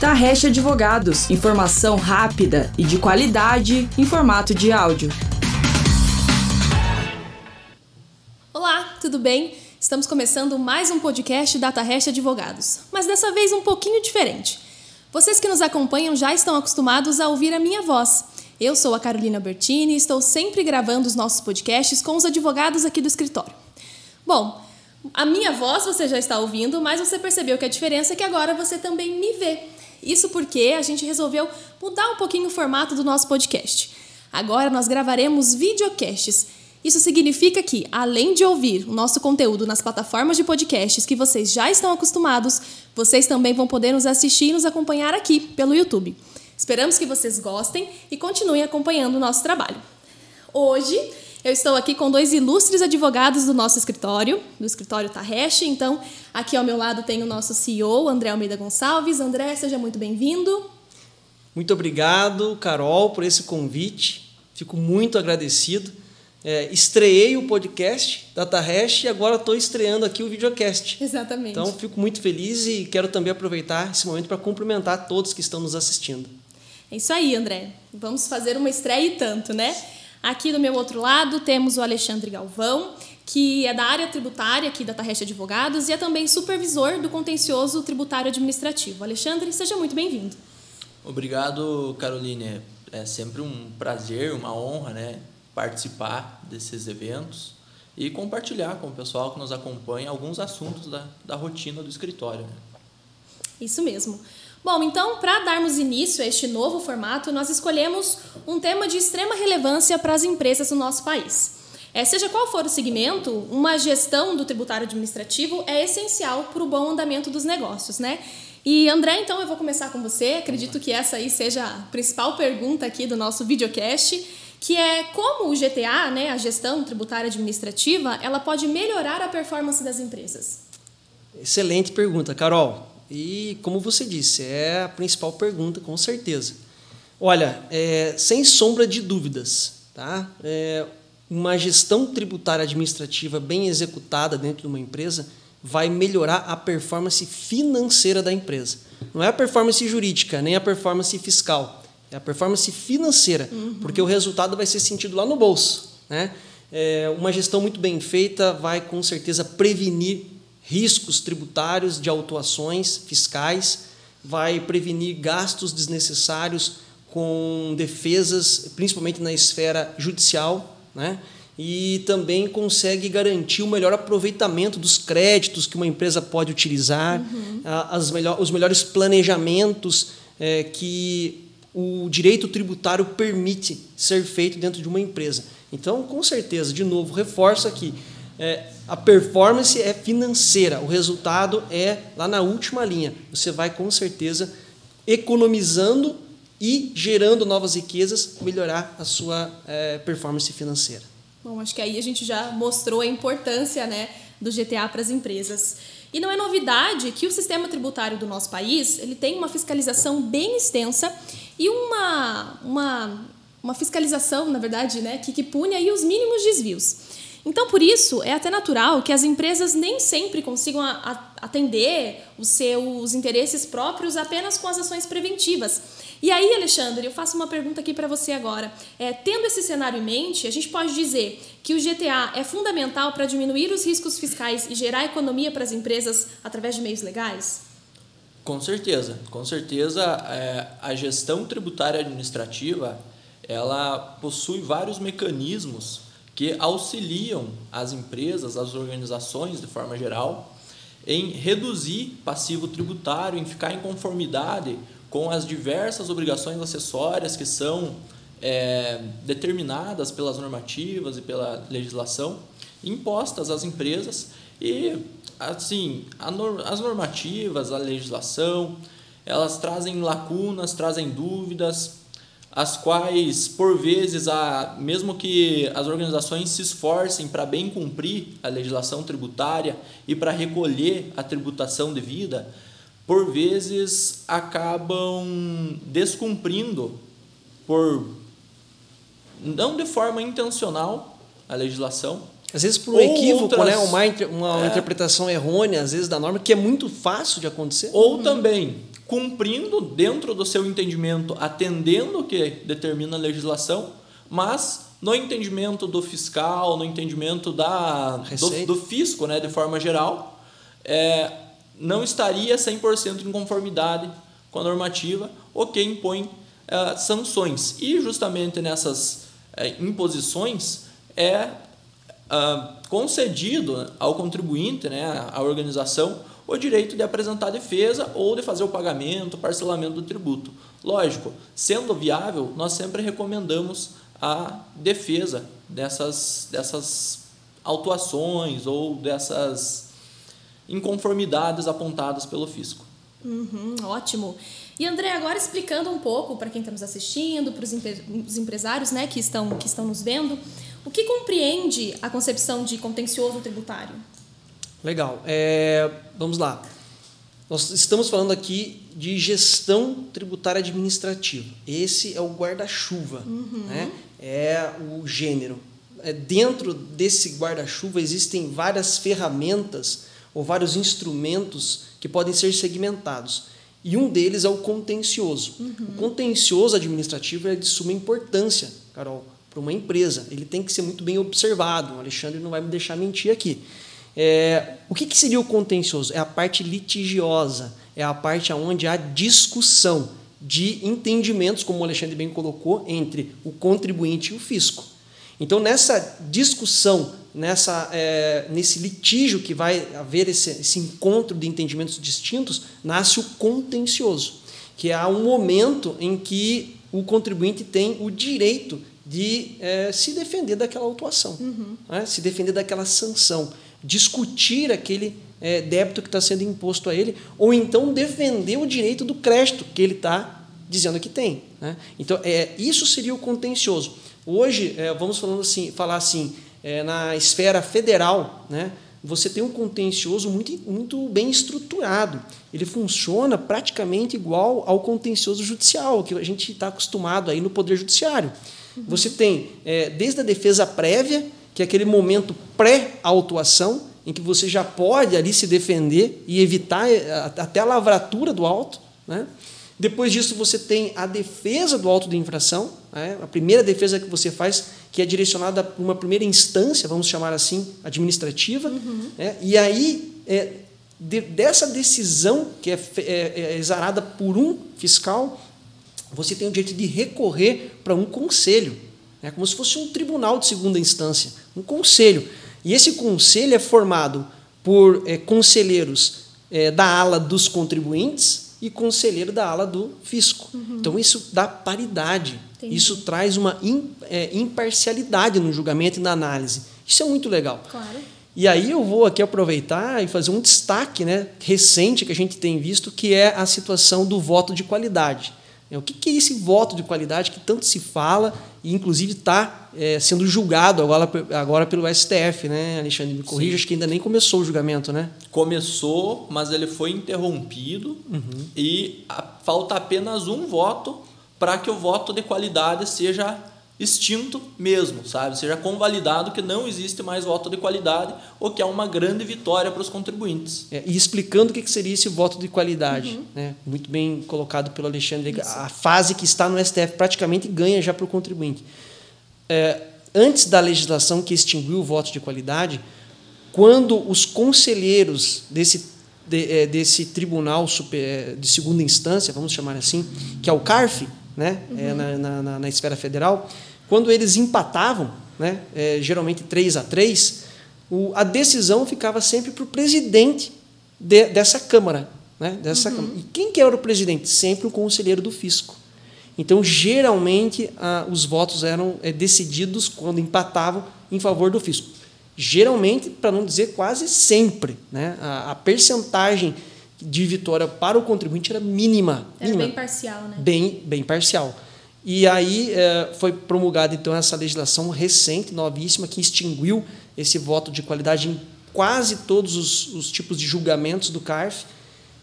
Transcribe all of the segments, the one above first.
Tarrecha Advogados, informação rápida e de qualidade em formato de áudio. Olá, tudo bem? Estamos começando mais um podcast da Tarrecha Advogados, mas dessa vez um pouquinho diferente. Vocês que nos acompanham já estão acostumados a ouvir a minha voz. Eu sou a Carolina Bertini e estou sempre gravando os nossos podcasts com os advogados aqui do escritório. Bom, a minha voz você já está ouvindo, mas você percebeu que a diferença é que agora você também me vê. Isso porque a gente resolveu mudar um pouquinho o formato do nosso podcast. Agora nós gravaremos videocasts. Isso significa que, além de ouvir o nosso conteúdo nas plataformas de podcasts que vocês já estão acostumados, vocês também vão poder nos assistir e nos acompanhar aqui pelo YouTube. Esperamos que vocês gostem e continuem acompanhando o nosso trabalho. Hoje eu estou aqui com dois ilustres advogados do nosso escritório, do escritório Tarresh. Então, aqui ao meu lado tem o nosso CEO, André Almeida Gonçalves. André, seja muito bem-vindo. Muito obrigado, Carol, por esse convite. Fico muito agradecido. É, estreiei o podcast da Tarresh e agora estou estreando aqui o videocast. Exatamente. Então, fico muito feliz e quero também aproveitar esse momento para cumprimentar todos que estão nos assistindo. É isso aí, André. Vamos fazer uma estreia e tanto, né? Aqui do meu outro lado temos o Alexandre Galvão, que é da área tributária aqui da Tarrecha Advogados e é também supervisor do contencioso tributário administrativo. Alexandre, seja muito bem-vindo. Obrigado, Caroline. É sempre um prazer, uma honra, né, participar desses eventos e compartilhar com o pessoal que nos acompanha alguns assuntos da, da rotina do escritório. Né? Isso mesmo. Bom, então, para darmos início a este novo formato, nós escolhemos um tema de extrema relevância para as empresas do nosso país. É, seja qual for o segmento, uma gestão do tributário administrativo é essencial para o bom andamento dos negócios, né? E André, então eu vou começar com você. Acredito que essa aí seja a principal pergunta aqui do nosso videocast, que é como o GTA, né, a gestão tributária administrativa, ela pode melhorar a performance das empresas. Excelente pergunta, Carol. E, como você disse, é a principal pergunta, com certeza. Olha, é, sem sombra de dúvidas, tá? É, uma gestão tributária administrativa bem executada dentro de uma empresa vai melhorar a performance financeira da empresa. Não é a performance jurídica, nem a performance fiscal. É a performance financeira, uhum. porque o resultado vai ser sentido lá no bolso. Né? É, uma gestão muito bem feita vai, com certeza, prevenir riscos tributários de autuações fiscais, vai prevenir gastos desnecessários com defesas, principalmente na esfera judicial, né? e também consegue garantir o melhor aproveitamento dos créditos que uma empresa pode utilizar, uhum. as melhor, os melhores planejamentos é, que o direito tributário permite ser feito dentro de uma empresa. Então, com certeza, de novo, reforço aqui, é, a performance é financeira, o resultado é lá na última linha. Você vai com certeza economizando e gerando novas riquezas, melhorar a sua é, performance financeira. Bom, acho que aí a gente já mostrou a importância né, do GTA para as empresas. E não é novidade que o sistema tributário do nosso país ele tem uma fiscalização bem extensa e uma, uma, uma fiscalização, na verdade, né, que, que pune aí os mínimos desvios. Então, por isso, é até natural que as empresas nem sempre consigam atender os seus interesses próprios apenas com as ações preventivas. E aí, Alexandre, eu faço uma pergunta aqui para você agora. É, tendo esse cenário em mente, a gente pode dizer que o GTA é fundamental para diminuir os riscos fiscais e gerar economia para as empresas através de meios legais? Com certeza, com certeza é, a gestão tributária administrativa ela possui vários mecanismos que auxiliam as empresas, as organizações de forma geral, em reduzir passivo tributário, em ficar em conformidade com as diversas obrigações acessórias que são é, determinadas pelas normativas e pela legislação impostas às empresas. E assim as normativas, a legislação, elas trazem lacunas, trazem dúvidas, as quais, por vezes, a, mesmo que as organizações se esforcem para bem cumprir a legislação tributária e para recolher a tributação devida, por vezes acabam descumprindo por não de forma intencional a legislação. Às vezes por um equívoco, outras, né? uma, uma é, interpretação errônea, às vezes, da norma, que é muito fácil de acontecer. Ou uhum. também cumprindo dentro do seu entendimento, atendendo o que determina a legislação, mas no entendimento do fiscal, no entendimento da, do, do, fisco, né, de forma geral, é, não estaria 100% em conformidade com a normativa, o que impõe é, sanções. E justamente nessas é, imposições é, é concedido ao contribuinte, né, à organização, o direito de apresentar defesa ou de fazer o pagamento, parcelamento do tributo. Lógico, sendo viável, nós sempre recomendamos a defesa dessas, dessas autuações ou dessas inconformidades apontadas pelo fisco. Uhum, ótimo. E André, agora explicando um pouco para quem está nos assistindo, para os empresários né, que, estão, que estão nos vendo, o que compreende a concepção de contencioso tributário? Legal. É, vamos lá. Nós estamos falando aqui de gestão tributária administrativa. Esse é o guarda-chuva, uhum. né? é o gênero. É, dentro desse guarda-chuva existem várias ferramentas ou vários instrumentos que podem ser segmentados. E um deles é o contencioso. Uhum. O contencioso administrativo é de suma importância, Carol, para uma empresa. Ele tem que ser muito bem observado. O Alexandre não vai me deixar mentir aqui. É, o que, que seria o contencioso? É a parte litigiosa, é a parte onde há discussão de entendimentos, como o Alexandre bem colocou, entre o contribuinte e o fisco. Então, nessa discussão, nessa, é, nesse litígio que vai haver esse, esse encontro de entendimentos distintos, nasce o contencioso, que é um momento em que o contribuinte tem o direito de é, se defender daquela autuação, uhum. né? se defender daquela sanção discutir aquele é, débito que está sendo imposto a ele, ou então defender o direito do crédito que ele está dizendo que tem. Né? Então, é, isso seria o contencioso. Hoje, é, vamos falando assim, falar assim, é, na esfera federal, né, você tem um contencioso muito, muito bem estruturado. Ele funciona praticamente igual ao contencioso judicial, que a gente está acostumado aí no Poder Judiciário. Uhum. Você tem é, desde a defesa prévia, que é aquele momento pré-autuação, em que você já pode ali se defender e evitar eh, até a lavratura do auto. Né? Depois disso, você tem a defesa do auto de infração, né? a primeira defesa que você faz, que é direcionada para uma primeira instância, vamos chamar assim, administrativa. Uhum. Né? E aí, é, de, dessa decisão, que é, é, é exarada por um fiscal, você tem o direito de recorrer para um conselho. É como se fosse um tribunal de segunda instância, um conselho. E esse conselho é formado por é, conselheiros é, da ala dos contribuintes e conselheiro da ala do fisco. Uhum. Então, isso dá paridade. Entendi. Isso traz uma in, é, imparcialidade no julgamento e na análise. Isso é muito legal. Claro. E aí eu vou aqui aproveitar e fazer um destaque né, recente que a gente tem visto, que é a situação do voto de qualidade. É, o que é esse voto de qualidade que tanto se fala e, inclusive, está é, sendo julgado agora, agora pelo STF, né, Alexandre? Me corrija, Sim. acho que ainda nem começou o julgamento, né? Começou, mas ele foi interrompido uhum. e a, falta apenas um voto para que o voto de qualidade seja extinto mesmo, sabe? Seja convalidado que não existe mais voto de qualidade, o que é uma grande vitória para os contribuintes. É, e explicando o que seria esse voto de qualidade, uhum. né? muito bem colocado pelo Alexandre, Isso. a fase que está no STF praticamente ganha já para o contribuinte. É, antes da legislação que extinguiu o voto de qualidade, quando os conselheiros desse, de, é, desse tribunal super, é, de segunda instância, vamos chamar assim, que é o CARF, né, uhum. é, na, na, na, esfera federal, quando eles empatavam, né, é, geralmente 3 a 3, o, a decisão ficava sempre para o presidente de, dessa Câmara. Né, dessa uhum. Câmara. E quem que era o presidente? Sempre o conselheiro do fisco. Então, geralmente, a, os votos eram é, decididos quando empatavam em favor do fisco. Geralmente, para não dizer quase sempre, né, a, a percentagem de vitória para o contribuinte era mínima. Era mínima. bem parcial, né? Bem, bem parcial. E aí é, foi promulgada então essa legislação recente, novíssima, que extinguiu esse voto de qualidade em quase todos os, os tipos de julgamentos do CARF.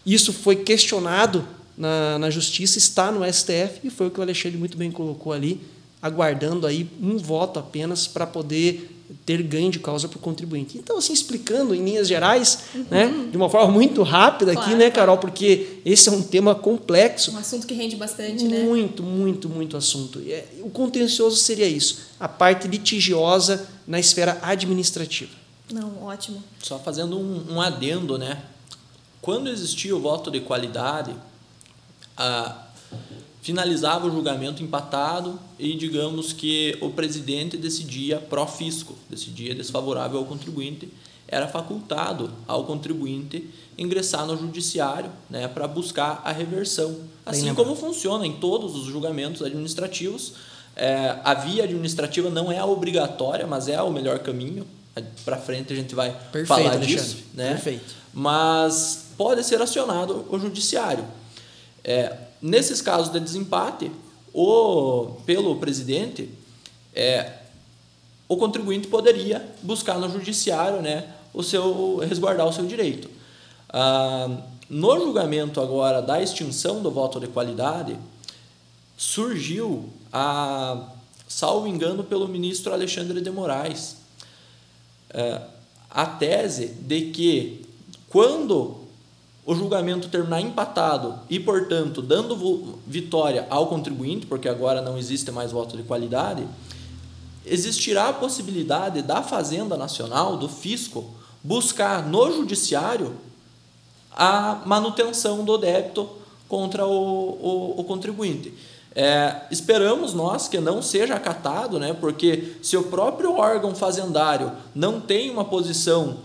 Isso foi questionado na, na Justiça, está no STF, e foi o que o Alexandre muito bem colocou ali, aguardando aí um voto apenas para poder ter ganho de causa para o contribuinte. Então, assim, explicando em linhas gerais, uhum. né, de uma forma muito rápida claro, aqui, né, Carol, porque esse é um tema complexo. Um assunto que rende bastante, muito, né? Muito, muito, muito assunto. É, o contencioso seria isso, a parte litigiosa na esfera administrativa. Não, ótimo. Só fazendo um, um adendo, né? Quando existia o voto de qualidade, a finalizava o julgamento empatado e digamos que o presidente decidia pró-fisco, decidia desfavorável ao contribuinte, era facultado ao contribuinte ingressar no judiciário né, para buscar a reversão. Assim como funciona em todos os julgamentos administrativos, é, a via administrativa não é obrigatória, mas é o melhor caminho. Para frente a gente vai Perfeito, falar disso. Né? Perfeito. Mas pode ser acionado o judiciário. É, Nesses casos de desempate, o, pelo presidente, é, o contribuinte poderia buscar no judiciário né, o seu, resguardar o seu direito. Ah, no julgamento agora da extinção do voto de qualidade, surgiu, a, salvo engano, pelo ministro Alexandre de Moraes, é, a tese de que quando o julgamento terminar empatado e, portanto, dando vitória ao contribuinte, porque agora não existe mais voto de qualidade, existirá a possibilidade da Fazenda Nacional, do fisco, buscar no judiciário a manutenção do débito contra o, o, o contribuinte. É, esperamos nós que não seja acatado, né, porque se o próprio órgão fazendário não tem uma posição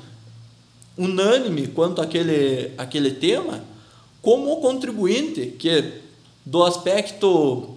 unânime quanto àquele, àquele tema, como o contribuinte, que do aspecto,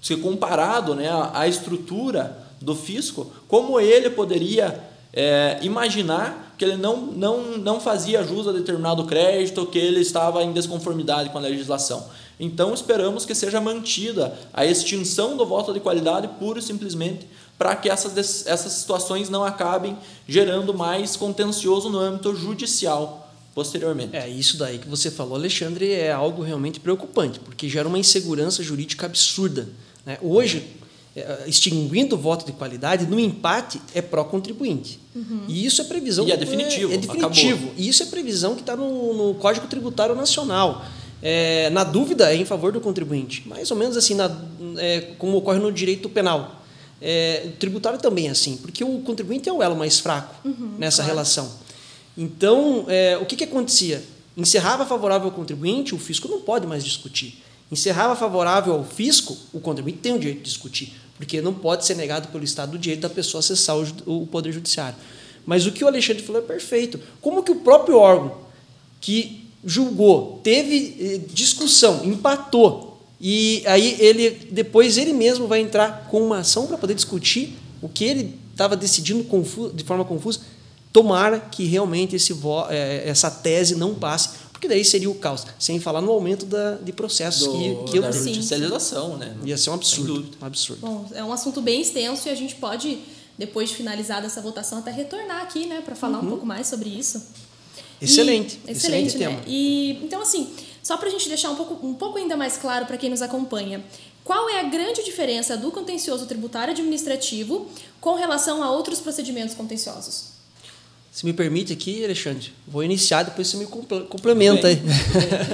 se comparado né, à estrutura do fisco, como ele poderia é, imaginar que ele não, não, não fazia jus a determinado crédito, que ele estava em desconformidade com a legislação. Então, esperamos que seja mantida a extinção do voto de qualidade pura e simplesmente para que essas, essas situações não acabem gerando mais contencioso no âmbito judicial posteriormente. É, isso daí que você falou, Alexandre, é algo realmente preocupante, porque gera uma insegurança jurídica absurda. Né? Hoje, é, extinguindo o voto de qualidade, no empate é pró-contribuinte. Uhum. E isso é previsão. E é definitivo. É, é definitivo. Acabou. E isso é previsão que está no, no Código Tributário Nacional. É, na dúvida, é em favor do contribuinte. Mais ou menos assim, na, é, como ocorre no direito penal. É, o tributário também é assim, porque o contribuinte é o elo mais fraco uhum, nessa claro. relação. Então, é, o que, que acontecia? Encerrava favorável ao contribuinte, o fisco não pode mais discutir. Encerrava favorável ao fisco, o contribuinte tem o direito de discutir, porque não pode ser negado pelo Estado o direito da pessoa acessar o, o Poder Judiciário. Mas o que o Alexandre falou é perfeito. Como que o próprio órgão que julgou, teve eh, discussão, empatou, e aí ele depois ele mesmo vai entrar com uma ação para poder discutir o que ele estava decidindo confuso, de forma confusa. Tomara que realmente esse é, essa tese não passe, porque daí seria o caos. Sem falar no aumento da, de processos Do, que, que da eu judicialização, né? Ia ser um absurdo, um absurdo. Bom, é um assunto bem extenso e a gente pode depois de finalizada essa votação até retornar aqui, né, para falar uhum. um pouco mais sobre isso. Excelente, e, excelente, excelente né? tema. E então assim, só para a gente deixar um pouco, um pouco ainda mais claro para quem nos acompanha, qual é a grande diferença do contencioso tributário administrativo com relação a outros procedimentos contenciosos? Se me permite aqui, Alexandre, vou iniciar, depois você me complementa aí.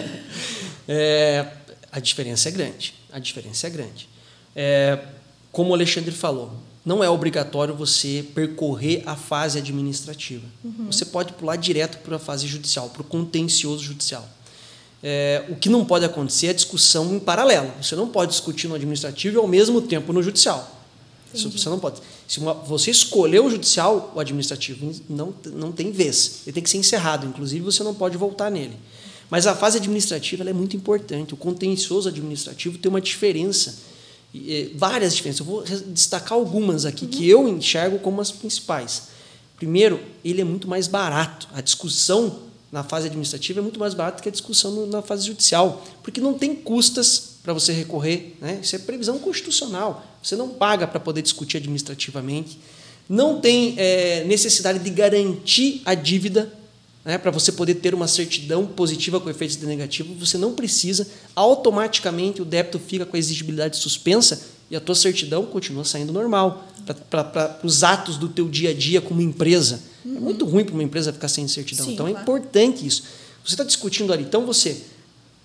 é, a diferença é grande. A diferença é grande. É, como o Alexandre falou, não é obrigatório você percorrer a fase administrativa. Uhum. Você pode pular direto para a fase judicial, para o contencioso judicial. É, o que não pode acontecer é discussão em paralelo. Você não pode discutir no administrativo e ao mesmo tempo no judicial. Isso você não pode. Se uma, você escolheu o judicial, o administrativo não, não tem vez. Ele tem que ser encerrado. Inclusive, você não pode voltar nele. Mas a fase administrativa é muito importante. O contencioso administrativo tem uma diferença, várias diferenças. Eu vou destacar algumas aqui uhum. que eu enxergo como as principais. Primeiro, ele é muito mais barato. A discussão na fase administrativa é muito mais barato que a discussão na fase judicial, porque não tem custas para você recorrer. Né? Isso é previsão constitucional. Você não paga para poder discutir administrativamente. Não tem é, necessidade de garantir a dívida né, para você poder ter uma certidão positiva com efeitos de negativo. Você não precisa. Automaticamente o débito fica com a exigibilidade suspensa e a tua certidão continua saindo normal. para os atos do teu dia a dia como empresa. Uhum. É muito ruim para uma empresa ficar sem certidão. Sim, então é claro. é importante isso. Você está discutindo ali, então você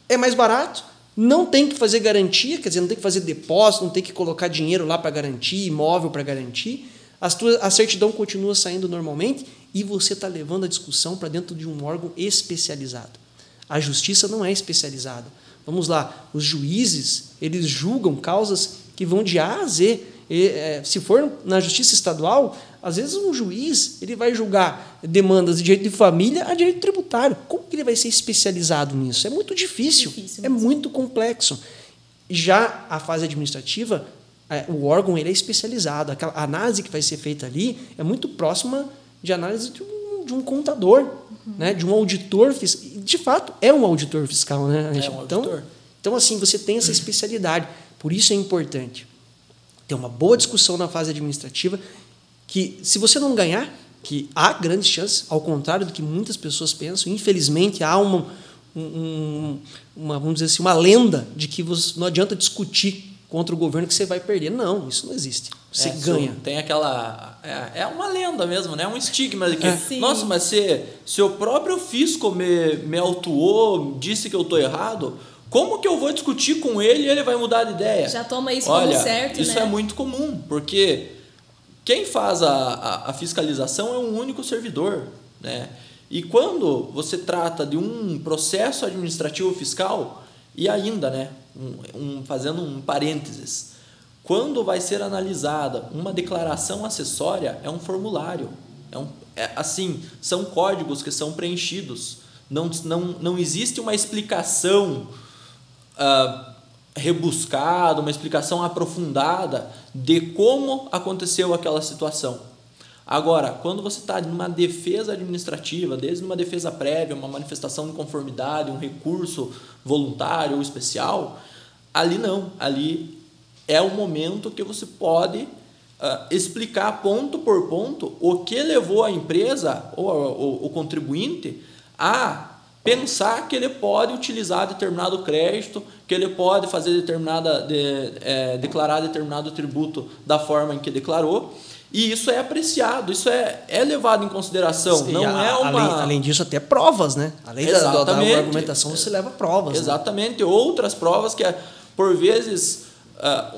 é mais barato, não tem que fazer garantia, quer dizer, não tem que fazer depósito, não tem que colocar dinheiro lá para garantir, imóvel para garantir. As tuas, a certidão continua saindo normalmente e você está levando a discussão para dentro de um órgão especializado. A justiça não é especializada. Vamos lá, os juízes, eles julgam causas que vão de A a Z. E, é, se for na justiça estadual, às vezes um juiz ele vai julgar demandas de direito de família a direito tributário. Como que ele vai ser especializado nisso? É muito difícil, difícil é muito complexo. Já a fase administrativa, é, o órgão ele é especializado. Aquela análise que vai ser feita ali é muito próxima de análise de um, de um contador, uhum. né? de um auditor fiscal. De fato, é um auditor fiscal. Né? É um então, auditor. então, assim, você tem essa especialidade. Por isso é importante ter uma boa discussão na fase administrativa que, se você não ganhar, que há grandes chances, ao contrário do que muitas pessoas pensam, infelizmente há uma, um, uma vamos dizer assim, uma lenda de que você, não adianta discutir contra o governo que você vai perder. Não, isso não existe. Você é, ganha. Tem aquela. É, é, uma lenda mesmo, né? É um estigma de que. É. Nossa, mas se, se o próprio fisco me, me autuou, disse que eu estou errado, como que eu vou discutir com ele e ele vai mudar de ideia? Já toma isso Olha, como certo, isso né? é muito comum, porque quem faz a, a, a fiscalização é um único servidor, né? E quando você trata de um processo administrativo fiscal, e ainda, né, um, um, fazendo um parênteses, quando vai ser analisada uma declaração acessória, é um formulário. É um, é, assim, são códigos que são preenchidos. Não, não, não existe uma explicação uh, rebuscada, uma explicação aprofundada de como aconteceu aquela situação. Agora, quando você está numa defesa administrativa, desde uma defesa prévia, uma manifestação de conformidade, um recurso voluntário ou especial, ali não. Ali é o momento que você pode uh, explicar ponto por ponto o que levou a empresa ou o contribuinte a pensar que ele pode utilizar determinado crédito, que ele pode fazer determinada de, é, declarar determinado tributo da forma em que declarou. E isso é apreciado, isso é, é levado em consideração. Sim, não a, é uma... além, além disso, até provas, né? Além da, da, argumentação, você leva provas. Né? Exatamente. Né? Outras provas que, por vezes,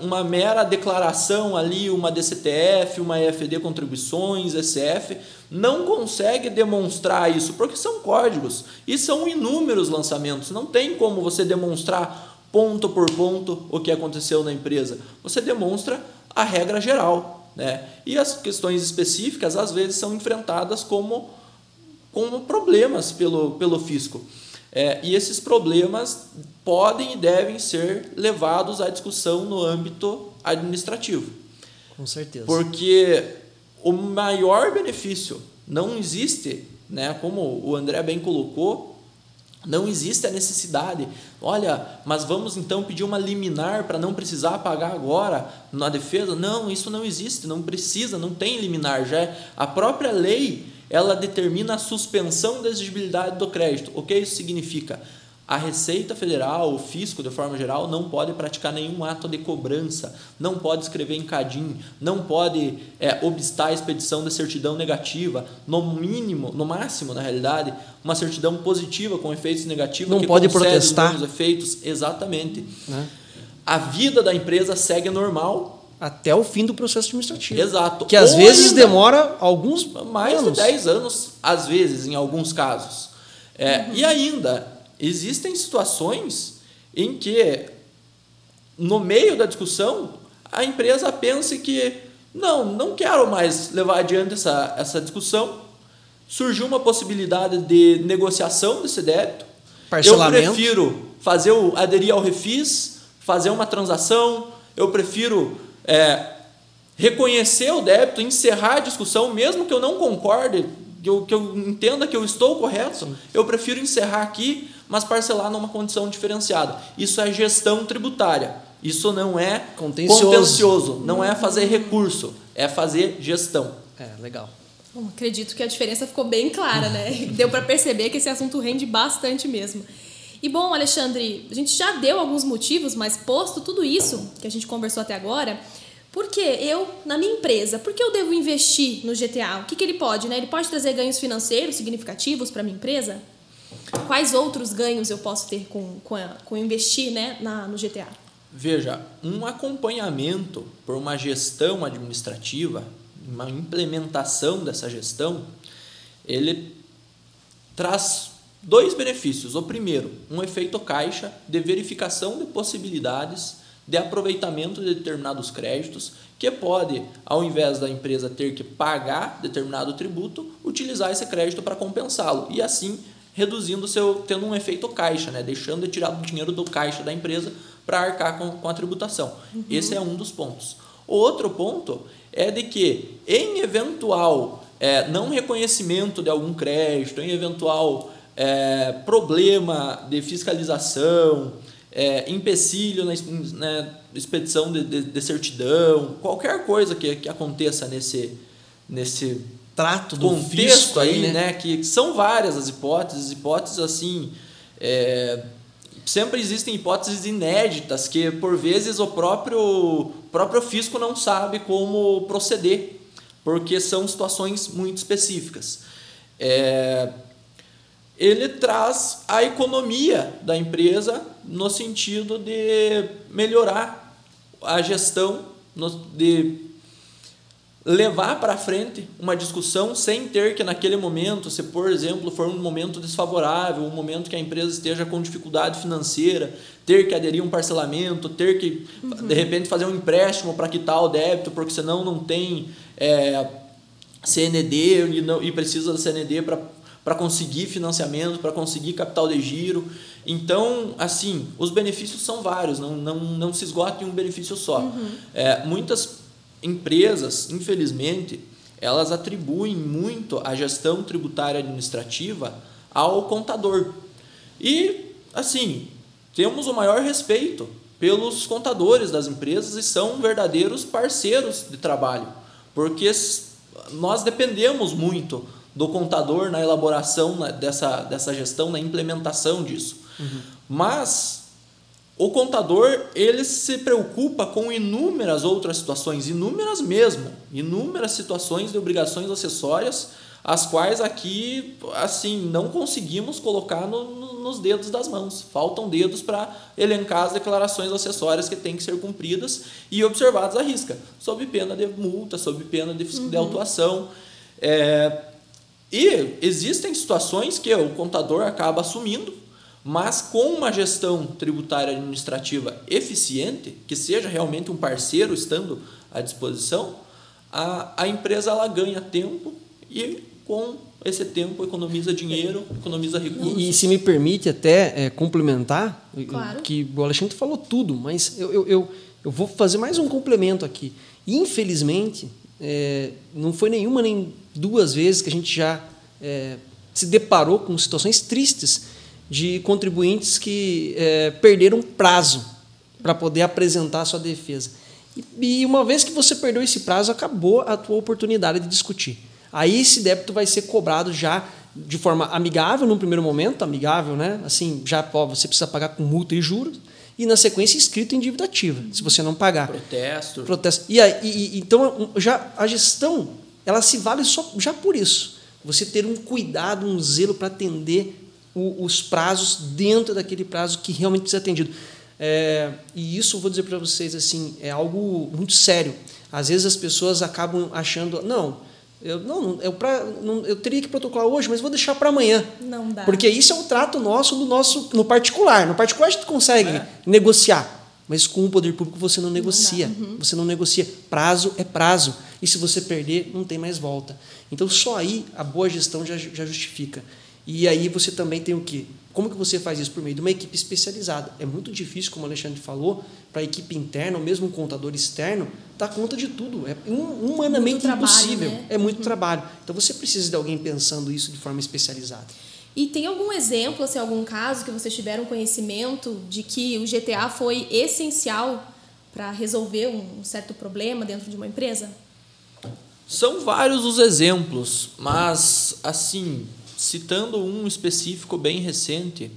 uma mera declaração ali, uma DCTF, uma EFD contribuições, ECF, não consegue demonstrar isso, porque são códigos e são inúmeros lançamentos. Não tem como você demonstrar ponto por ponto o que aconteceu na empresa. Você demonstra a regra geral. Né? E as questões específicas, às vezes, são enfrentadas como, como problemas pelo, pelo fisco. É, e esses problemas podem e devem ser levados à discussão no âmbito administrativo. Com certeza. Porque o maior benefício não existe, né, como o André bem colocou, não existe a necessidade. Olha, mas vamos então pedir uma liminar para não precisar pagar agora na defesa? Não, isso não existe, não precisa, não tem liminar. Já é, a própria lei ela determina a suspensão da exigibilidade do crédito. O que isso significa? A Receita Federal, o fisco, de forma geral, não pode praticar nenhum ato de cobrança, não pode escrever em cadim, não pode é, obstar a expedição de certidão negativa, no mínimo, no máximo, na realidade, uma certidão positiva com efeitos negativos não que pode protestar os efeitos, exatamente. Né? A vida da empresa segue normal, até o fim do processo administrativo. Exato. Que às Ou vezes demora alguns mais anos. de 10 anos, às vezes, em alguns casos. É, uhum. E ainda, existem situações em que, no meio da discussão, a empresa pense que não, não quero mais levar adiante essa, essa discussão. Surgiu uma possibilidade de negociação desse débito. Parcelamento. Eu prefiro fazer o, aderir ao refis, fazer uma transação, eu prefiro é, reconhecer o débito, encerrar a discussão, mesmo que eu não concorde, que eu, que eu entenda que eu estou correto, eu prefiro encerrar aqui, mas parcelar numa condição diferenciada. Isso é gestão tributária. Isso não é contencioso, contencioso não é fazer recurso, é fazer gestão. É, legal. Bom, acredito que a diferença ficou bem clara, né? Deu para perceber que esse assunto rende bastante mesmo. E bom, Alexandre, a gente já deu alguns motivos, mas posto tudo isso que a gente conversou até agora, Por que eu, na minha empresa, por que eu devo investir no GTA? O que, que ele pode? Né? Ele pode trazer ganhos financeiros significativos para minha empresa? Quais outros ganhos eu posso ter com, com, a, com investir né, na, no GTA? Veja, um acompanhamento por uma gestão administrativa, uma implementação dessa gestão, ele traz dois benefícios. O primeiro, um efeito caixa de verificação de possibilidades de aproveitamento de determinados créditos, que pode, ao invés da empresa ter que pagar determinado tributo, utilizar esse crédito para compensá-lo e assim reduzindo seu tendo um efeito caixa, né, deixando de tirar o dinheiro do caixa da empresa para arcar com, com a tributação. Uhum. Esse é um dos pontos. O outro ponto é de que em eventual é, não reconhecimento de algum crédito, em eventual é, problema de fiscalização, é, empecilho na, na expedição de, de, de, certidão, qualquer coisa que, que aconteça nesse, nesse trato do contexto aí, né? né? Que são várias as hipóteses, hipóteses assim. É, sempre existem hipóteses inéditas que por vezes o próprio próprio fisco não sabe como proceder, porque são situações muito específicas. É, ele traz a economia da empresa no sentido de melhorar a gestão, de levar para frente uma discussão sem ter que naquele momento, se por exemplo for um momento desfavorável, um momento que a empresa esteja com dificuldade financeira, ter que aderir a um parcelamento, ter que uhum. de repente fazer um empréstimo para quitar o débito, porque senão não tem é, CND e, não, e precisa da CND para para conseguir financiamento, para conseguir capital de giro. Então, assim, os benefícios são vários, não, não, não se esgota em um benefício só. Uhum. É, muitas empresas, infelizmente, elas atribuem muito a gestão tributária administrativa ao contador. E, assim, temos o maior respeito pelos contadores das empresas e são verdadeiros parceiros de trabalho, porque nós dependemos muito do contador na elaboração dessa, dessa gestão, na implementação disso. Uhum. Mas o contador ele se preocupa com inúmeras outras situações, inúmeras mesmo, inúmeras situações de obrigações acessórias, as quais aqui assim não conseguimos colocar no, no, nos dedos das mãos. Faltam dedos para elencar as declarações acessórias que têm que ser cumpridas e observadas à risca, sob pena de multa, sob pena de, uhum. de autuação. É, e existem situações que o contador acaba assumindo, mas com uma gestão tributária administrativa eficiente, que seja realmente um parceiro estando à disposição, a, a empresa ela ganha tempo e com esse tempo economiza dinheiro, economiza recursos. E, e se me permite até é, complementar, claro. que o Alexandre falou tudo, mas eu, eu, eu, eu vou fazer mais um complemento aqui. Infelizmente, é, não foi nenhuma nem duas vezes que a gente já é, se deparou com situações tristes de contribuintes que é, perderam prazo para poder apresentar a sua defesa. E, e uma vez que você perdeu esse prazo, acabou a tua oportunidade de discutir. Aí esse débito vai ser cobrado já de forma amigável no primeiro momento, amigável, né? Assim, já ó, você precisa pagar com multa e juros e na sequência inscrito em dívida ativa, se você não pagar. Protesto. Protesto. E, aí, e, então já a gestão ela se vale só já por isso. Você ter um cuidado, um zelo para atender o, os prazos dentro daquele prazo que realmente precisa ser atendido. É, e isso vou dizer para vocês assim é algo muito sério. Às vezes as pessoas acabam achando não eu não eu, pra, não, eu teria que protocolar hoje, mas vou deixar para amanhã. Não dá. Porque isso é um trato nosso do nosso no particular. No particular a gente consegue é. negociar. Mas com o poder público você não negocia. Não uhum. Você não negocia. Prazo é prazo. E se você perder, não tem mais volta. Então só aí a boa gestão já, já justifica. E aí você também tem o quê? Como que você faz isso? Por meio de uma equipe especializada. É muito difícil, como o Alexandre falou, para a equipe interna, ou mesmo um contador externo, dar conta de tudo. É humanamente trabalho, impossível. Né? É muito uhum. trabalho. Então você precisa de alguém pensando isso de forma especializada. E tem algum exemplo, assim, algum caso que vocês tiveram conhecimento de que o GTA foi essencial para resolver um certo problema dentro de uma empresa? São vários os exemplos, mas assim, citando um específico bem recente,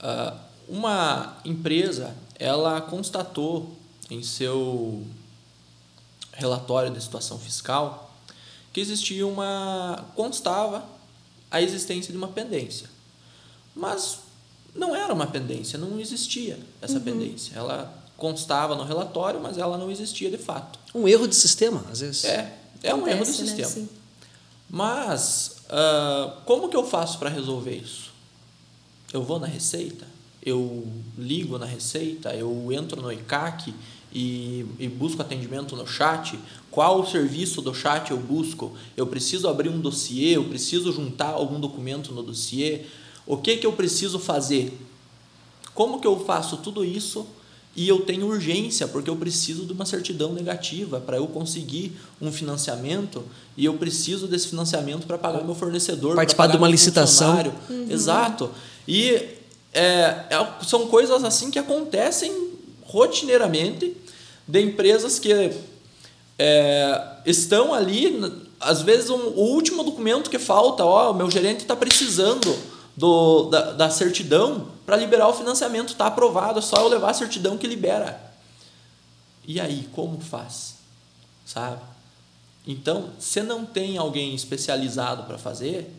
ah, uma empresa ela constatou em seu relatório de situação fiscal que existia uma constava a existência de uma pendência. Mas não era uma pendência, não existia essa uhum. pendência. Ela constava no relatório, mas ela não existia de fato. Um erro de sistema, às vezes. É, é um erro de né? sistema. Sim. Mas uh, como que eu faço para resolver isso? Eu vou na Receita, eu ligo na Receita, eu entro no ICAC e, e, busco atendimento no chat, qual o serviço do chat eu busco? Eu preciso abrir um dossiê, eu preciso juntar algum documento no dossiê, o que, que eu preciso fazer? Como que eu faço tudo isso e eu tenho urgência, porque eu preciso de uma certidão negativa para eu conseguir um financiamento e eu preciso desse financiamento para pagar meu fornecedor. Participar de uma licitação. Uhum. Exato. E é, é, são coisas assim que acontecem rotineiramente de empresas que é, estão ali, às vezes um, o último documento que falta, ó, o meu gerente está precisando do, da, da certidão para liberar o financiamento, está aprovado, é só eu levar a certidão que libera. E aí, como faz? Sabe? Então, se não tem alguém especializado para fazer,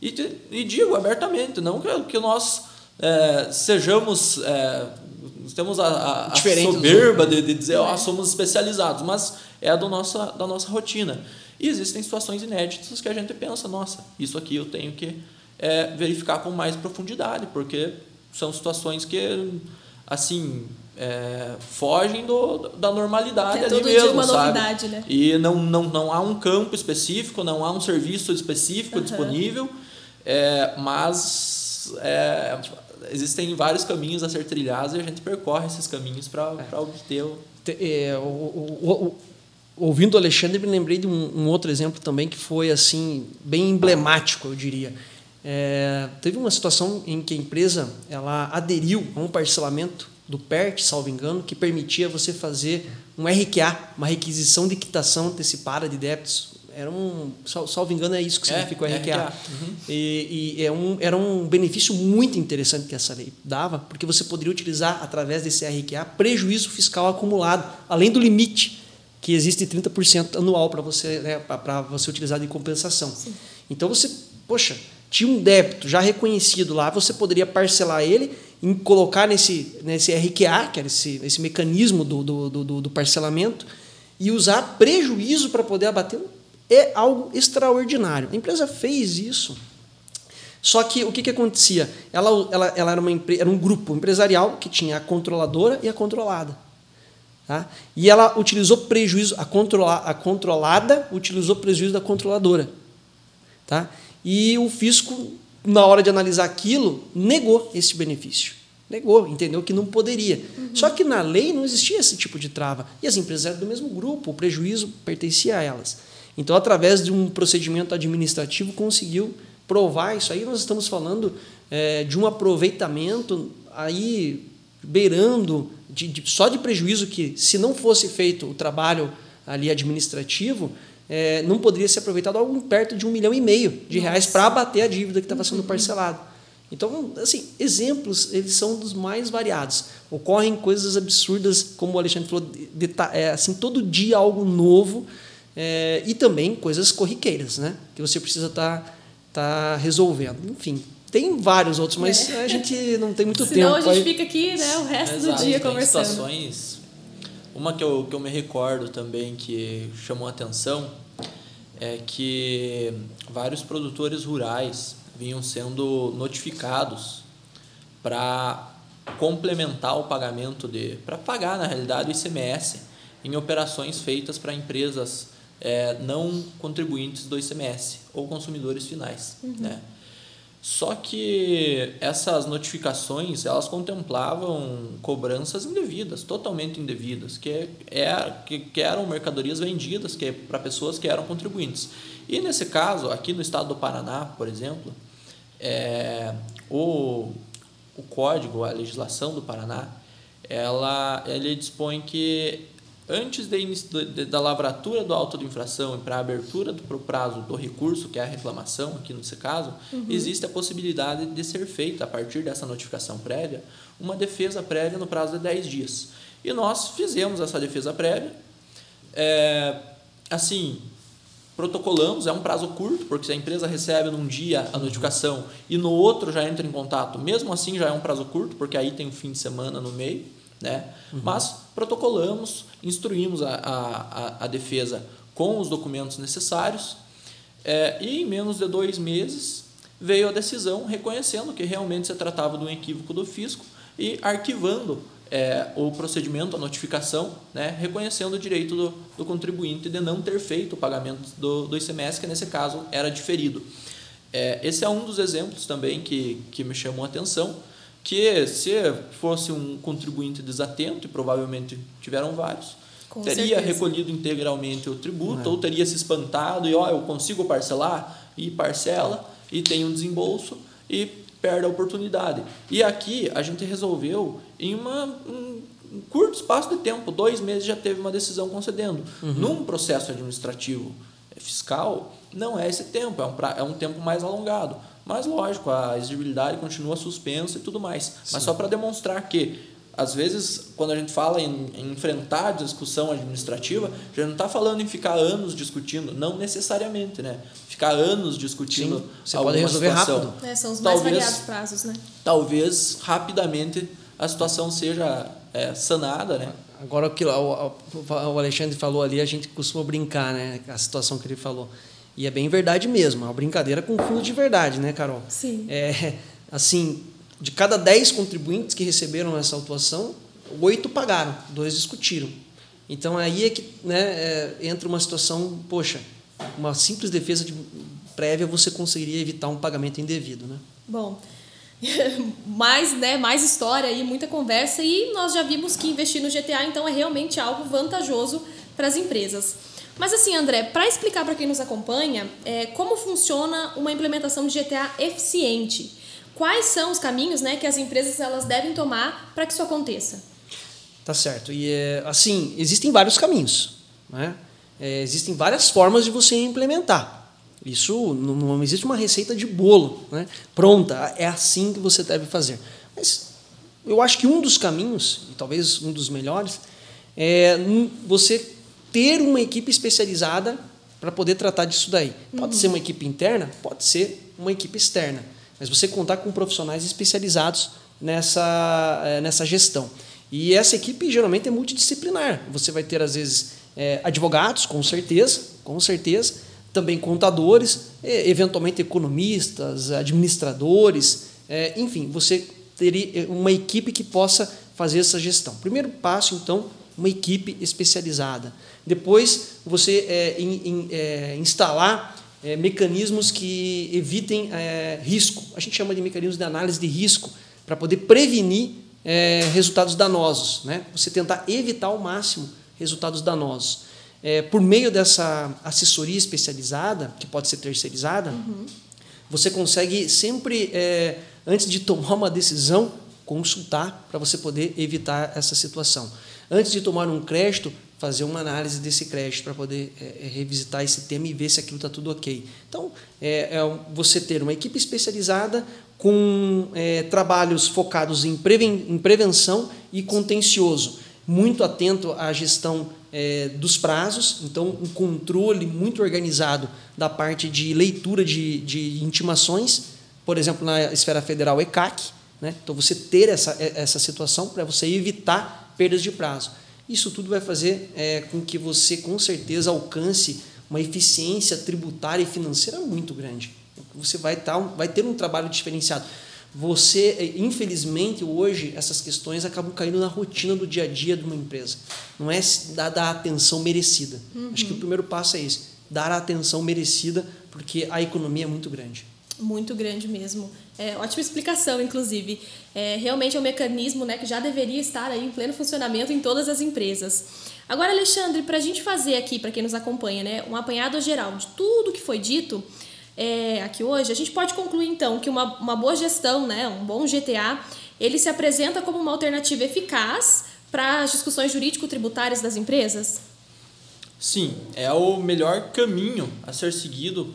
e, e, digo abertamente, não que, que nós é, sejamos, é, temos a, a, a soberba de, de dizer, ó, oh, somos especializados, mas é do nossa, da nossa rotina. E existem situações inéditas que a gente pensa, nossa, isso aqui eu tenho que é, verificar com mais profundidade, porque são situações que, assim, é, fogem do, da normalidade é ali mesmo, uma sabe? Novidade, né? E não, não, não há um campo específico, não há um serviço específico uhum. disponível, é, mas é, existem vários caminhos a ser trilhados e a gente percorre esses caminhos para é. obter o... É, o, o, o, ouvindo o Alexandre, me lembrei de um, um, outro exemplo também que foi assim bem emblemático, eu diria. É, teve uma situação em que a empresa ela aderiu a um parcelamento do PERT, salvo engano, que permitia você fazer um RQA, uma requisição de quitação antecipada de débitos. Era um, salvo engano, é isso que é, significa é, o RQA. RQA. Uhum. E, e é um, era um benefício muito interessante que essa lei dava, porque você poderia utilizar, através desse RQA, prejuízo fiscal acumulado, além do limite que existe 30% anual para você, né, para você utilizar de compensação. Sim. Então você, poxa, tinha um débito já reconhecido lá, você poderia parcelar ele e colocar nesse, nesse RQA, que era esse, esse mecanismo do, do, do, do parcelamento, e usar prejuízo para poder abater. É algo extraordinário. A empresa fez isso. Só que o que, que acontecia? Ela, ela, ela era, uma, era um grupo empresarial que tinha a controladora e a controlada. Tá? E ela utilizou prejuízo, a, controla, a controlada utilizou prejuízo da controladora. Tá? E o fisco, na hora de analisar aquilo, negou esse benefício. Negou, entendeu que não poderia. Uhum. Só que na lei não existia esse tipo de trava. E as empresas eram do mesmo grupo, o prejuízo pertencia a elas. Então, através de um procedimento administrativo, conseguiu provar isso aí. Nós estamos falando é, de um aproveitamento aí beirando de, de, só de prejuízo que, se não fosse feito o trabalho ali administrativo, é, não poderia ser aproveitado algo perto de um milhão e meio de reais para abater a dívida que estava sendo parcelada. Então, assim, exemplos eles são dos mais variados. Ocorrem coisas absurdas, como o Alexandre falou, de, de, é, assim, todo dia algo novo é, e também coisas corriqueiras, né? Que você precisa estar tá, tá resolvendo. Enfim, tem vários outros, mas é. a gente não tem muito Senão tempo. Senão a gente aí. fica aqui né, o resto Exato, do dia conversando. Situações uma que eu, que eu me recordo também que chamou a atenção é que vários produtores rurais vinham sendo notificados para complementar o pagamento de para pagar na realidade o ICMS em operações feitas para empresas é, não contribuintes do ICMS ou consumidores finais, uhum. né? Só que essas notificações elas contemplavam cobranças indevidas, totalmente indevidas, que, é, que, que eram mercadorias vendidas que é para pessoas que eram contribuintes. E nesse caso, aqui no estado do Paraná, por exemplo, é, o, o código, a legislação do Paraná, ela, ele dispõe que antes de, de, da lavratura do auto de infração e para a abertura do prazo do recurso, que é a reclamação, aqui nesse caso, uhum. existe a possibilidade de ser feita, a partir dessa notificação prévia, uma defesa prévia no prazo de 10 dias. E nós fizemos essa defesa prévia, é, assim, protocolamos, é um prazo curto, porque se a empresa recebe num dia a notificação e no outro já entra em contato, mesmo assim já é um prazo curto, porque aí tem um fim de semana no meio, né? Uhum. Mas protocolamos, instruímos a, a, a defesa com os documentos necessários é, e em menos de dois meses veio a decisão reconhecendo que realmente se tratava de um equívoco do fisco e arquivando é, o procedimento, a notificação, né, reconhecendo o direito do, do, contribuinte de não ter feito o pagamento do, do ICMS, que nesse caso era diferido. É, esse é um dos exemplos também que, que me chamou a atenção, que se fosse um contribuinte desatento, e provavelmente tiveram vários, Com teria certeza. recolhido integralmente o tributo, é. ou teria se espantado e, ó, eu consigo parcelar, e parcela, e tem um desembolso, e perde a oportunidade. E aqui a gente resolveu em uma, um, curto espaço de tempo, dois meses já teve uma decisão concedendo. Uhum. Num processo administrativo fiscal, não é esse tempo, é um, pra, é um tempo mais alongado. Mas, lógico, a exigibilidade continua suspensa e tudo mais. Sim. Mas só para demonstrar que, às vezes, quando a gente fala em, em enfrentar a discussão administrativa, já não está falando em ficar anos discutindo, não necessariamente, né? Ficar anos discutindo. Sim, você pode resolver situação. rápido. É, são os mais talvez, variados prazos, né? Talvez, rapidamente, a situação seja é, sanada, né? Agora, o que o Alexandre falou ali, a gente costuma brincar, né? A situação que ele falou. E é bem verdade mesmo, é uma brincadeira com fundo de verdade, né, Carol? Sim. É, assim, de cada 10 contribuintes que receberam essa autuação, oito pagaram, dois discutiram. Então aí é que né, é, entra uma situação, poxa, uma simples defesa de prévia você conseguiria evitar um pagamento indevido, né? Bom, mais, né, mais história e muita conversa e nós já vimos que investir no GTA então é realmente algo vantajoso para as empresas. Mas assim, André, para explicar para quem nos acompanha é, como funciona uma implementação de GTA eficiente, quais são os caminhos né, que as empresas elas devem tomar para que isso aconteça? Tá certo. E é, assim, existem vários caminhos. Né? É, existem várias formas de você implementar. Isso não, não existe uma receita de bolo né? pronta. É assim que você deve fazer. Mas eu acho que um dos caminhos, e talvez um dos melhores, é você ter uma equipe especializada para poder tratar disso daí. Pode uhum. ser uma equipe interna, pode ser uma equipe externa, mas você contar com profissionais especializados nessa, eh, nessa gestão. E essa equipe geralmente é multidisciplinar. Você vai ter, às vezes, é, advogados, com certeza, com certeza, também contadores, eventualmente economistas, administradores, é, enfim, você teria uma equipe que possa fazer essa gestão. Primeiro passo, então, uma equipe especializada. Depois, você é, in, in, é, instalar é, mecanismos que evitem é, risco. A gente chama de mecanismos de análise de risco, para poder prevenir é, resultados danosos. Né? Você tentar evitar ao máximo resultados danosos. É, por meio dessa assessoria especializada, que pode ser terceirizada, uhum. você consegue sempre, antes de tomar uma decisão, consultar para você poder evitar essa situação. Antes de tomar um crédito, fazer uma análise desse crédito para poder é, é, revisitar esse tema e ver se aquilo está tudo ok. Então, é, é, você ter uma equipe especializada com é, trabalhos focados em, preven em prevenção e contencioso, muito atento à gestão é, dos prazos, então um controle muito organizado da parte de leitura de, de intimações, por exemplo, na esfera federal ECAC, né? então você ter essa, essa situação para você evitar perdas de prazo. Isso tudo vai fazer é, com que você, com certeza, alcance uma eficiência tributária e financeira muito grande. Você vai, tá, vai ter um trabalho diferenciado. Você, é, infelizmente, hoje, essas questões acabam caindo na rotina do dia a dia de uma empresa. Não é dar a atenção merecida. Uhum. Acho que o primeiro passo é esse: dar a atenção merecida, porque a economia é muito grande. Muito grande mesmo. É, ótima explicação, inclusive. É, realmente é um mecanismo né, que já deveria estar aí em pleno funcionamento em todas as empresas. Agora, Alexandre, para a gente fazer aqui, para quem nos acompanha, né, um apanhado geral de tudo que foi dito é, aqui hoje, a gente pode concluir então que uma, uma boa gestão, né, um bom GTA, ele se apresenta como uma alternativa eficaz para as discussões jurídico-tributárias das empresas? Sim, é o melhor caminho a ser seguido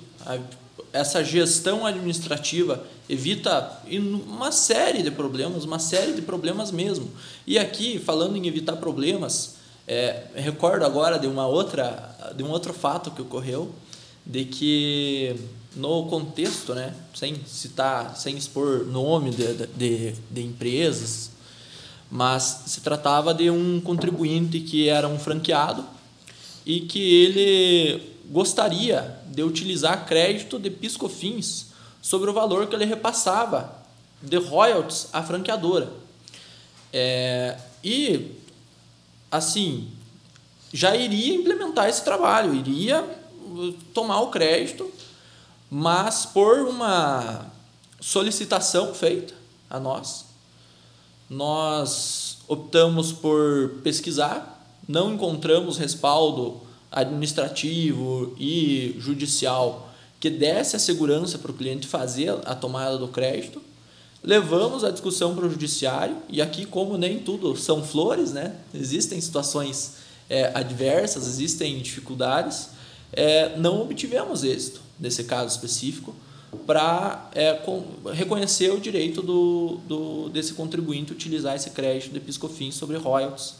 essa gestão administrativa evita uma série de problemas, uma série de problemas mesmo. E aqui, falando em evitar problemas, É, recordo agora de uma outra, de um outro fato que ocorreu, de que no contexto, né, sem citar, sem expor nome de, de, de empresas, mas se tratava de um contribuinte que era um franqueado e que ele gostaria de utilizar crédito de piscofins sobre o valor que ele repassava de royalties à franqueadora. É, e, assim, já iria implementar esse trabalho, iria tomar o crédito, mas por uma solicitação feita a nós, nós optamos por pesquisar, não encontramos respaldo administrativo e judicial que desse a segurança para o cliente fazer a tomada do crédito. Levamos a discussão para o judiciário, e aqui, como nem tudo são flores, né? existem situações é, adversas, existem dificuldades, é, não obtivemos êxito nesse caso específico para é, reconhecer o direito do, do, desse contribuinte utilizar esse crédito de piscofins sobre royalties.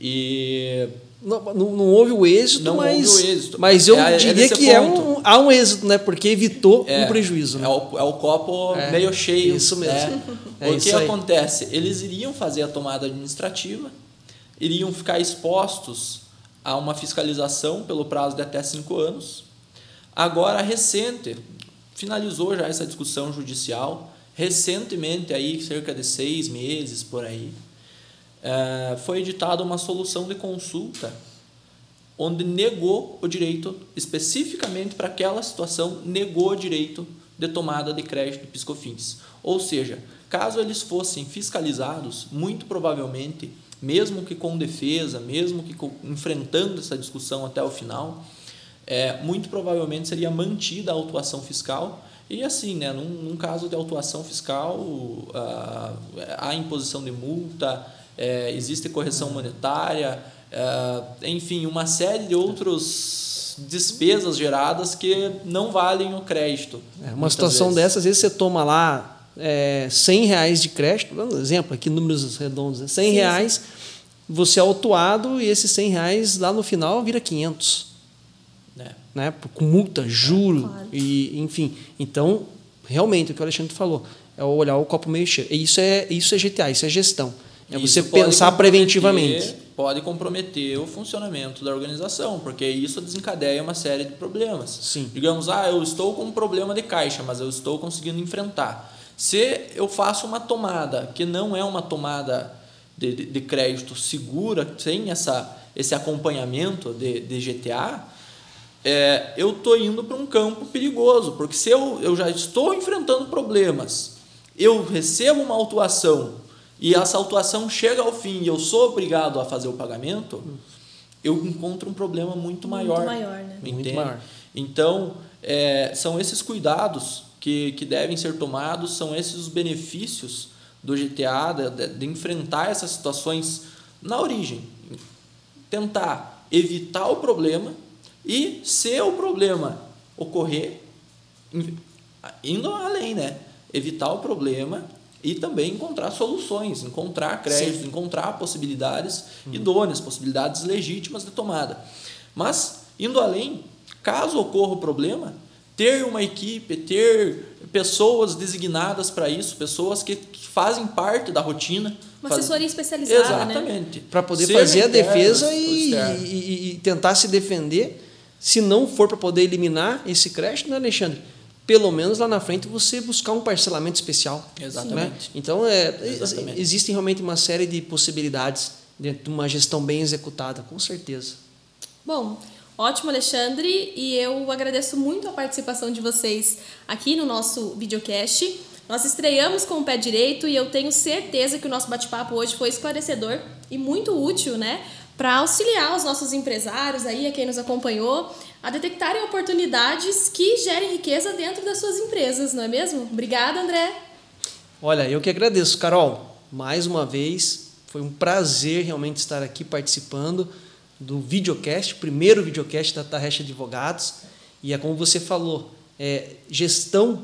E não, não, não, houve o êxito, não mas, houve o êxito. mas eu é, diria é que é um, há um êxito, né? Porque evitou é, um prejuízo. Né? É, o, é o copo É, meio cheio. isso mesmo. Né? É o que acontece? Eles iriam fazer a tomada administrativa, iriam ficar expostos a uma fiscalização pelo prazo de até cinco anos. Agora, recente, finalizou já essa discussão judicial, recentemente, aí, cerca de seis meses por aí, foi editada uma solução de consulta onde negou o direito, especificamente para aquela situação, negou o direito de tomada de crédito de piscofins. Ou seja, caso eles fossem fiscalizados, muito provavelmente, mesmo que com defesa, mesmo que com, enfrentando essa discussão até o final, é, muito provavelmente seria mantida a autuação fiscal. E assim, né, num, num caso de autuação fiscal, ah, há imposição de multa, é, existe correção monetária, é, enfim, uma série de outras despesas geradas que não valem o crédito. É, uma situação vezes. dessa, às vezes você toma lá é, 100 reais de crédito, dando um exemplo aqui, números redondos, né? 100 Sim, reais, você é autuado e esses 100 reais lá no final vira 500. né? né? com multa, juro, Claro. e enfim. Então, realmente, o que o Alexandre falou, é olhar o copo meio cheio. E Isso é, isso é GTA, isso é gestão. É Isso você pode pensar preventivamente. Pode comprometer o funcionamento da organização, porque isso desencadeia uma série de problemas. Sim. Digamos, ah, eu estou com um problema de caixa, mas eu estou conseguindo enfrentar. Se eu faço uma tomada que não é uma tomada de, de, de crédito segura, sem essa, esse acompanhamento de, de GTA, é, eu estou indo para um campo perigoso, porque se eu, eu já estou enfrentando problemas, eu recebo uma autuação e essa autuação chega ao fim e eu sou obrigado a fazer o pagamento, eu encontro um problema muito maior. maior, né? Muito maior. Então, é, são esses cuidados que, que devem ser tomados, são esses os benefícios do GTA, de, de- enfrentar essas situações na origem. Tentar evitar o problema e, se o problema ocorrer, in- indo além, né? Evitar o problema e também encontrar soluções, encontrar créditos, encontrar possibilidades idôneas, possibilidades legítimas de tomada. Mas, indo além, caso ocorra o problema, ter uma equipe, ter pessoas designadas para isso, pessoas que, fazem parte da rotina. Uma faz- assessoria especializada, né? Exatamente. Para poder Seja fazer a defesa e, e- e- e tentar se defender. Se não for para poder eliminar esse crédito, né, Alexandre? Pelo menos lá na frente você buscar um parcelamento especial. Exatamente. né? Então, é, Exatamente. existe realmente uma série de possibilidades dentro de uma gestão bem executada, com certeza. Bom, ótimo, Alexandre, e eu agradeço muito a participação de vocês aqui no nosso videocast. Nós estreamos com o pé direito e eu tenho certeza que o nosso bate-papo hoje foi esclarecedor e muito útil, né? Para auxiliar os nossos empresários aí, a quem nos acompanhou, a detectarem oportunidades que gerem riqueza dentro das suas empresas, não é mesmo? Obrigada, André. Olha, eu que agradeço, Carol. Mais uma vez, foi um prazer realmente estar aqui participando do videocast, primeiro videocast da Tarrecha Advogados. E é como você falou, é, gestão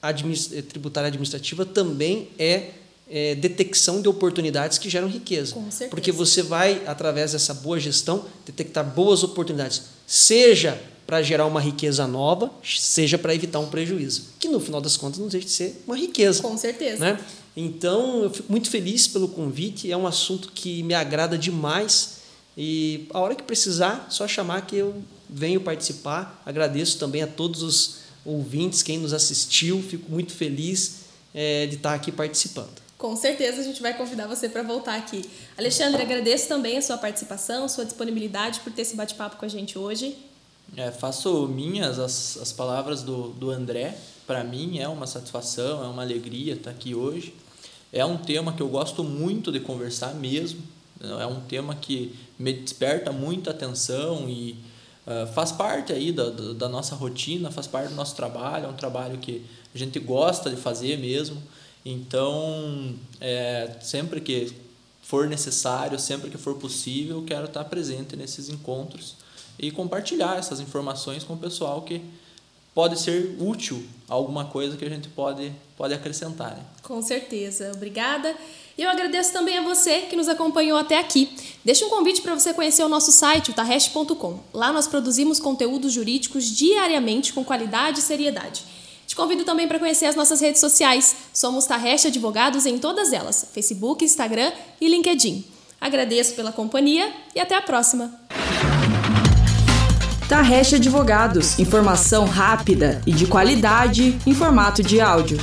adminis- eh, tributária administrativa também é é, detecção de oportunidades que geram riqueza. Com certeza. Porque você vai, através dessa boa gestão, detectar boas oportunidades, seja para gerar uma riqueza nova, seja para evitar um prejuízo, que no final das contas não deixa de ser uma riqueza. Com certeza. Né? Então, eu fico muito feliz pelo convite, é um assunto que me agrada demais e a hora que precisar, só chamar que eu venho participar. Agradeço também a todos os ouvintes, quem nos assistiu, fico muito feliz é, de estar aqui participando. Com certeza a gente vai convidar você para voltar aqui. Alexandre, agradeço também a sua participação, sua disponibilidade por ter esse bate-papo com a gente hoje. É, faço minhas as, as palavras do, do André. Para mim é uma satisfação, é uma alegria estar aqui hoje. É um tema que eu gosto muito de conversar mesmo. É um tema que me desperta muita atenção e uh, faz parte aí da, da nossa rotina, faz parte do nosso trabalho. É um trabalho que a gente gosta de fazer mesmo. Então, é, sempre que for necessário, sempre que for possível, quero estar presente nesses encontros e compartilhar essas informações com o pessoal que pode ser útil alguma coisa que a gente pode, pode acrescentar. Né? Com certeza. Obrigada. E eu agradeço também a você que nos acompanhou até aqui. Deixa um convite para você conhecer o nosso site, o tarrest.com. Lá nós produzimos conteúdos jurídicos diariamente com qualidade e seriedade. Te convido também para conhecer as nossas redes sociais. Somos Tarreste Advogados em todas elas: Facebook, Instagram e LinkedIn. Agradeço pela companhia e até a próxima. Tarreste Advogados. Informação rápida e de qualidade em formato de áudio.